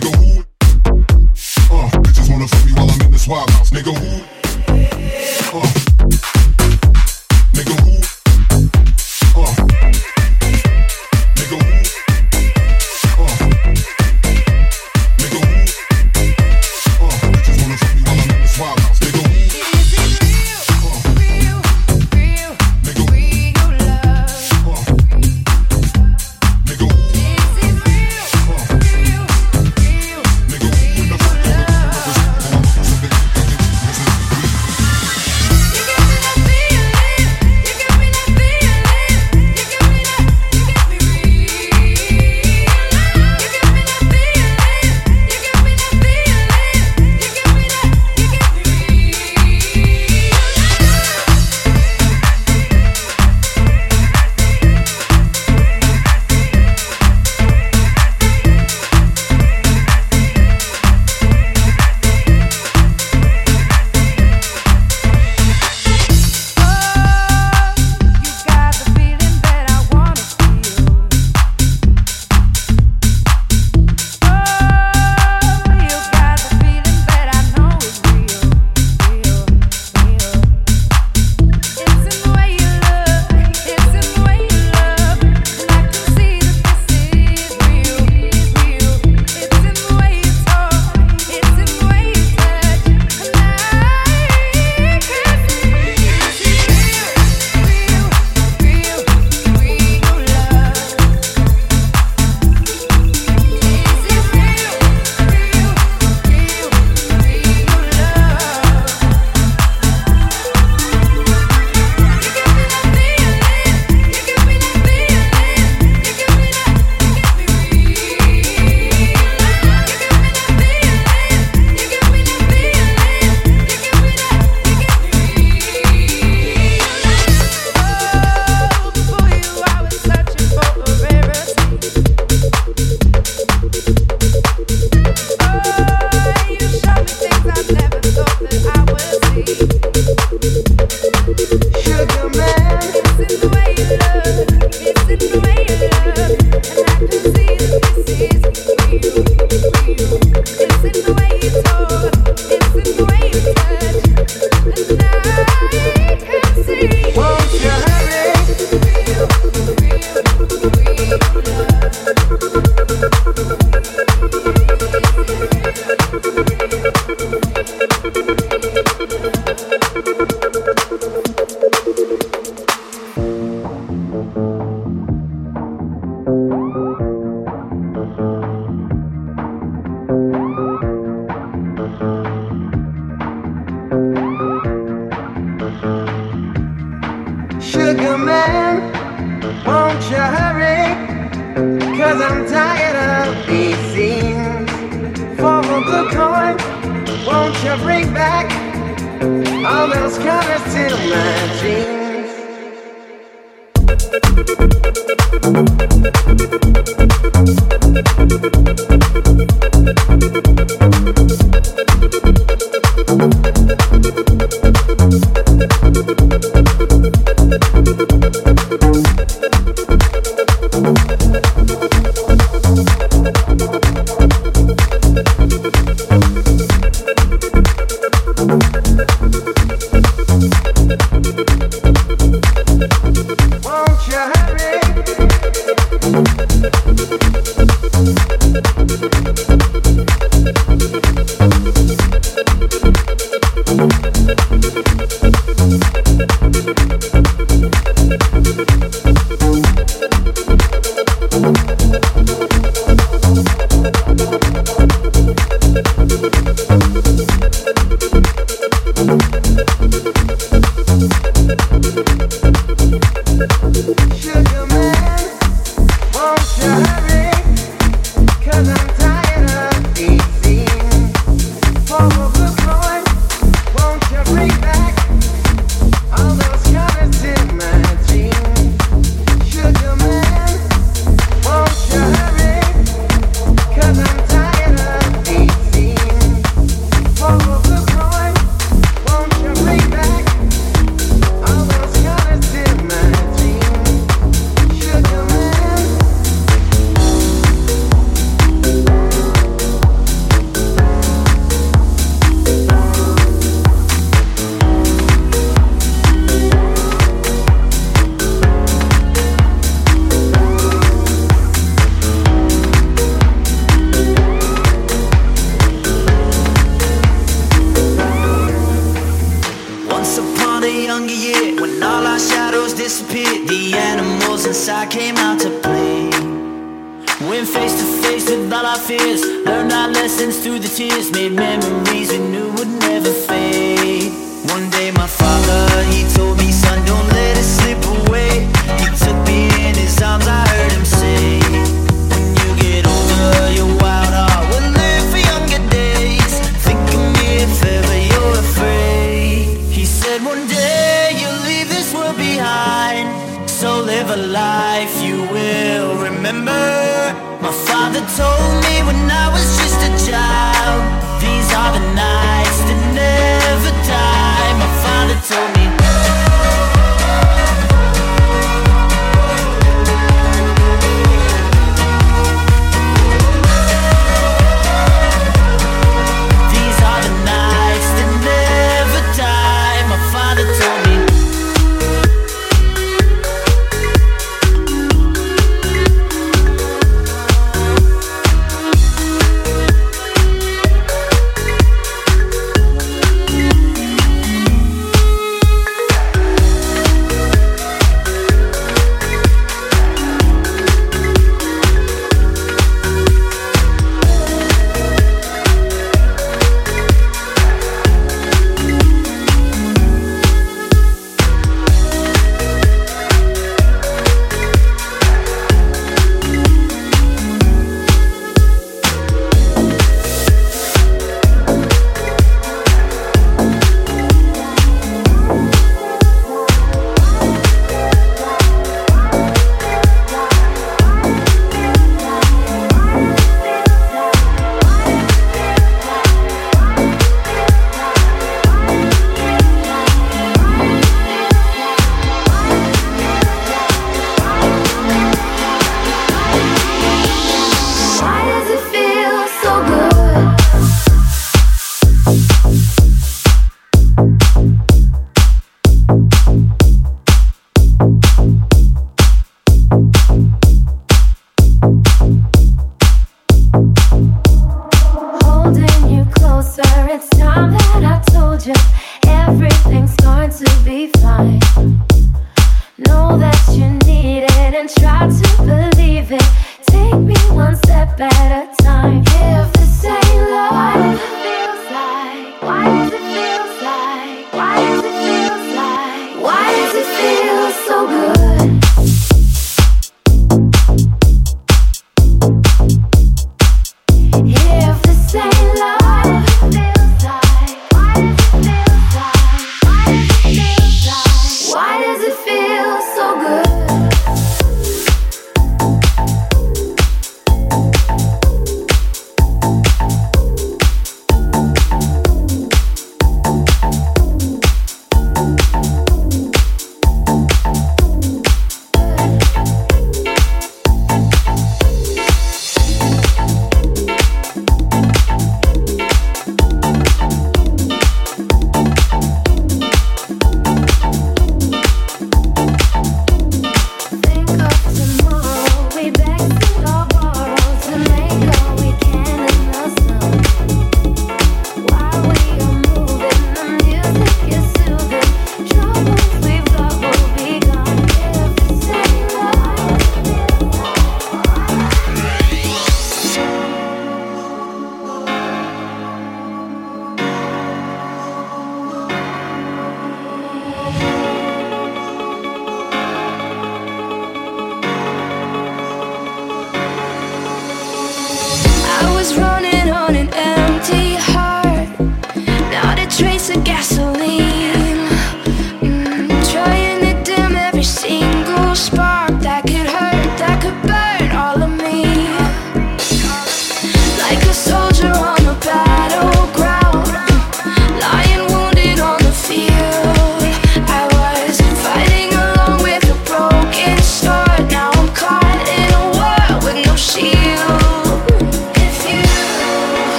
nigga. Who? Uh, bitches wanna fuck me while I'm in this wild house, nigga. Who? Wait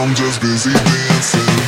I'm just busy dancing.